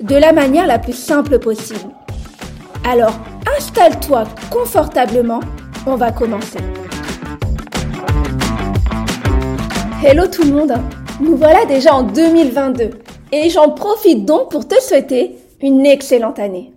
de la manière la plus simple possible. Alors, installe-toi confortablement, on va commencer. Hello tout le monde, nous voilà déjà en 2022 et j'en profite donc pour te souhaiter une excellente année.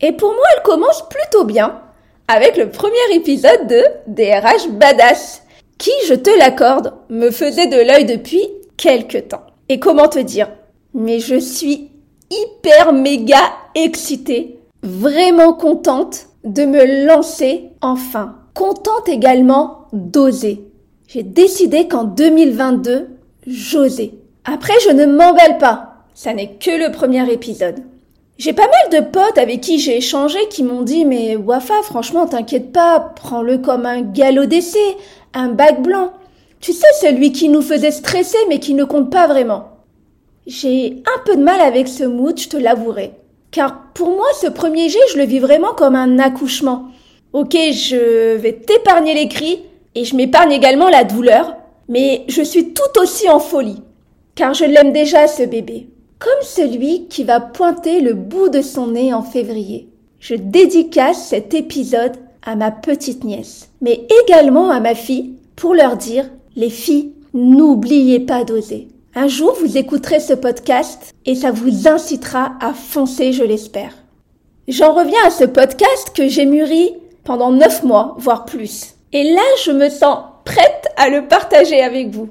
Et pour moi, elle commence plutôt bien avec le premier épisode de DRH Badass, qui, je te l'accorde, me faisait de l'œil depuis quelques temps. Et comment te dire? Mais je suis hyper méga excitée, vraiment contente de me lancer enfin. Contente également d'oser. J'ai décidé qu'en 2022, j'osais. Après, je ne m'emballe pas. Ça n'est que le premier épisode. J'ai pas mal de potes avec qui j'ai échangé qui m'ont dit mais Wafa, franchement, t'inquiète pas, prends-le comme un galop d'essai, un bac blanc. Tu sais, celui qui nous faisait stresser mais qui ne compte pas vraiment. J'ai un peu de mal avec ce mood, je te l'avouerai. Car pour moi, ce premier jet, je le vis vraiment comme un accouchement. Ok, je vais t'épargner les cris et je m'épargne également la douleur, mais je suis tout aussi en folie. Car je l'aime déjà, ce bébé comme celui qui va pointer le bout de son nez en février. Je dédicace cet épisode à ma petite nièce, mais également à ma fille pour leur dire, les filles, n'oubliez pas d'oser. Un jour, vous écouterez ce podcast et ça vous incitera à foncer, je l'espère. J'en reviens à ce podcast que j'ai mûri pendant neuf mois, voire plus. Et là, je me sens prête à le partager avec vous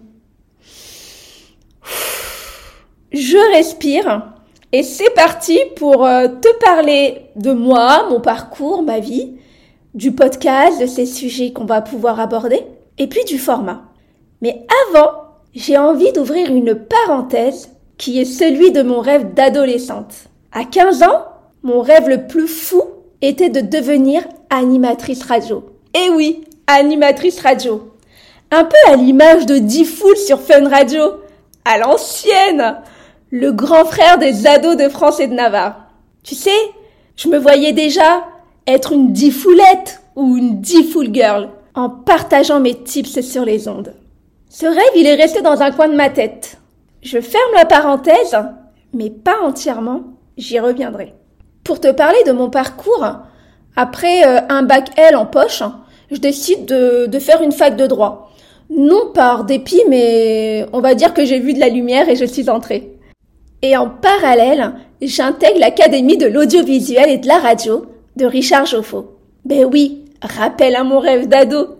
je respire et c'est parti pour euh, te parler de moi, mon parcours, ma vie, du podcast, de ces sujets qu'on va pouvoir aborder et puis du format. Mais avant, j'ai envie d'ouvrir une parenthèse qui est celui de mon rêve d'adolescente. À 15 ans, mon rêve le plus fou était de devenir animatrice radio. Eh oui, animatrice radio. Un peu à l'image de Diffoul sur Fun Radio. À l'ancienne le grand frère des ados de France et de Navarre. Tu sais, je me voyais déjà être une difoulette ou une difool girl en partageant mes tips sur les ondes. Ce rêve, il est resté dans un coin de ma tête. Je ferme la parenthèse, mais pas entièrement, j'y reviendrai. Pour te parler de mon parcours, après euh, un bac L en poche, je décide de, de faire une fac de droit. Non par dépit, mais on va dire que j'ai vu de la lumière et je suis entrée. Et en parallèle, j'intègre l'Académie de l'audiovisuel et de la radio de Richard Joffo. Ben oui, rappel à mon rêve d'ado.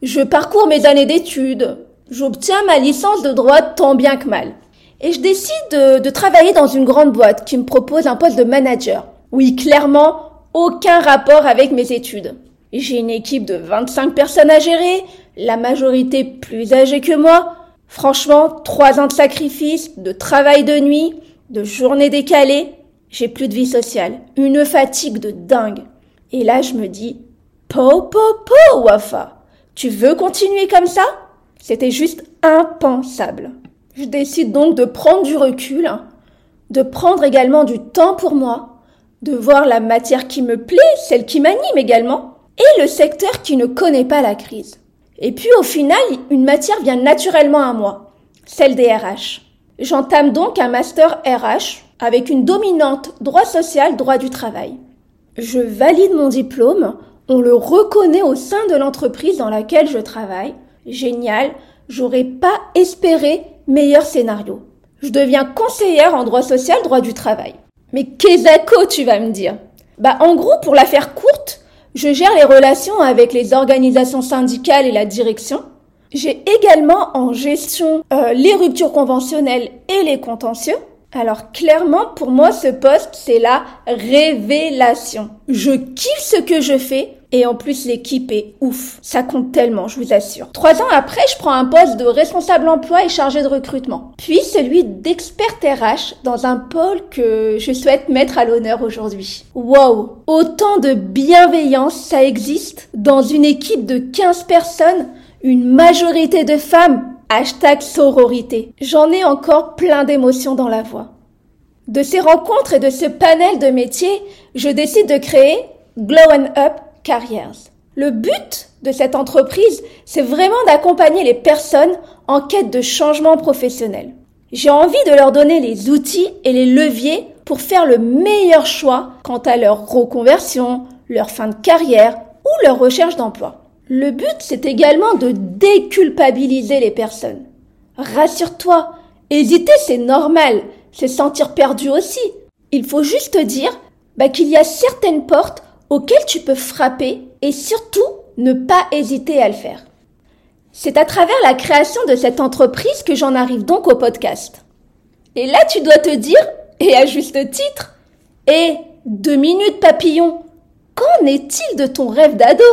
Je parcours mes années d'études. J'obtiens ma licence de droit tant bien que mal. Et je décide de, de, travailler dans une grande boîte qui me propose un poste de manager. Oui, clairement, aucun rapport avec mes études. J'ai une équipe de 25 personnes à gérer, la majorité plus âgée que moi, Franchement, trois ans de sacrifice, de travail de nuit, de journées décalées, j'ai plus de vie sociale. Une fatigue de dingue. Et là, je me dis, po, po, po, Wafa. Tu veux continuer comme ça? C'était juste impensable. Je décide donc de prendre du recul, de prendre également du temps pour moi, de voir la matière qui me plaît, celle qui m'anime également, et le secteur qui ne connaît pas la crise. Et puis au final, une matière vient naturellement à moi, celle des RH. J'entame donc un master RH avec une dominante droit social, droit du travail. Je valide mon diplôme, on le reconnaît au sein de l'entreprise dans laquelle je travaille. Génial, j'aurais pas espéré meilleur scénario. Je deviens conseillère en droit social, droit du travail. Mais qu'est-ce tu vas me dire Bah en gros, pour la faire courte, je gère les relations avec les organisations syndicales et la direction. J'ai également en gestion euh, les ruptures conventionnelles et les contentieux. Alors clairement, pour moi, ce poste, c'est la révélation. Je kiffe ce que je fais Et en plus, l'équipe est ouf. Ça compte tellement, je vous assure. Trois ans après, je prends un poste de responsable emploi et chargé de recrutement. Puis celui d'expert RH dans un pôle que je souhaite mettre à l'honneur aujourd'hui. Wow! Autant de bienveillance ça existe dans une équipe de 15 personnes, une majorité de femmes. Hashtag sororité. J'en ai encore plein d'émotions dans la voix. De ces rencontres et de ce panel de métiers, je décide de créer Glow and Up Le but de cette entreprise, c'est vraiment d'accompagner les personnes en quête de changement professionnel. J'ai envie de leur donner les outils et les leviers pour faire le meilleur choix quant à leur reconversion, leur fin de carrière ou leur recherche d'emploi. Le but, c'est également de déculpabiliser les personnes. Rassure-toi, hésiter, c'est normal, c'est sentir perdu aussi. Il faut juste dire bah, qu'il y a certaines portes auxquelles tu peux frapper et surtout ne pas hésiter à le faire. C'est à travers la création de cette entreprise que j'en arrive donc au podcast. Et là, tu dois te dire, et à juste titre, et deux minutes papillon, qu'en est-il de ton rêve d'ado?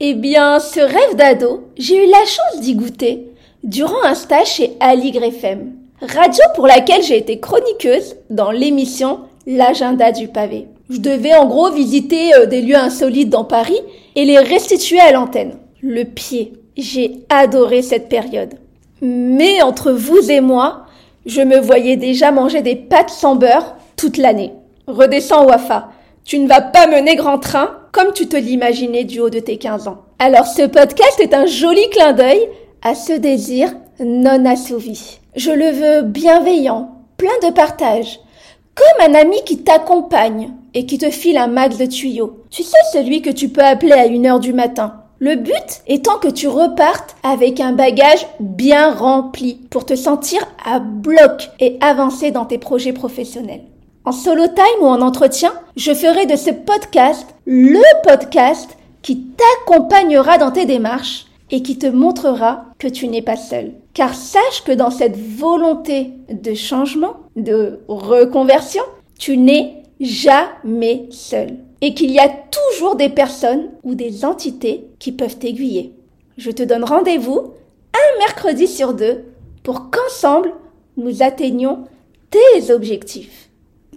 Eh bien, ce rêve d'ado, j'ai eu la chance d'y goûter durant un stage chez Ali FM, radio pour laquelle j'ai été chroniqueuse dans l'émission L'agenda du pavé. Je devais en gros visiter euh, des lieux insolites dans Paris et les restituer à l'antenne. Le pied. J'ai adoré cette période. Mais entre vous et moi, je me voyais déjà manger des pâtes sans beurre toute l'année. Redescends Wafa. Tu ne vas pas mener grand train comme tu te l'imaginais du haut de tes 15 ans. Alors ce podcast est un joli clin d'œil à ce désir non assouvi. Je le veux bienveillant, plein de partage, comme un ami qui t'accompagne et qui te file un max de tuyaux. Tu sais celui que tu peux appeler à une heure du matin. Le but étant que tu repartes avec un bagage bien rempli pour te sentir à bloc et avancer dans tes projets professionnels. En solo time ou en entretien, je ferai de ce podcast le podcast qui t'accompagnera dans tes démarches et qui te montrera que tu n'es pas seul. Car sache que dans cette volonté de changement, de reconversion, tu n'es jamais seul. Et qu'il y a toujours des personnes ou des entités qui peuvent t'aiguiller. Je te donne rendez-vous un mercredi sur deux pour qu'ensemble nous atteignions tes objectifs.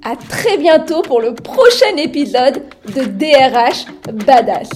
À très bientôt pour le prochain épisode de DRH Badass.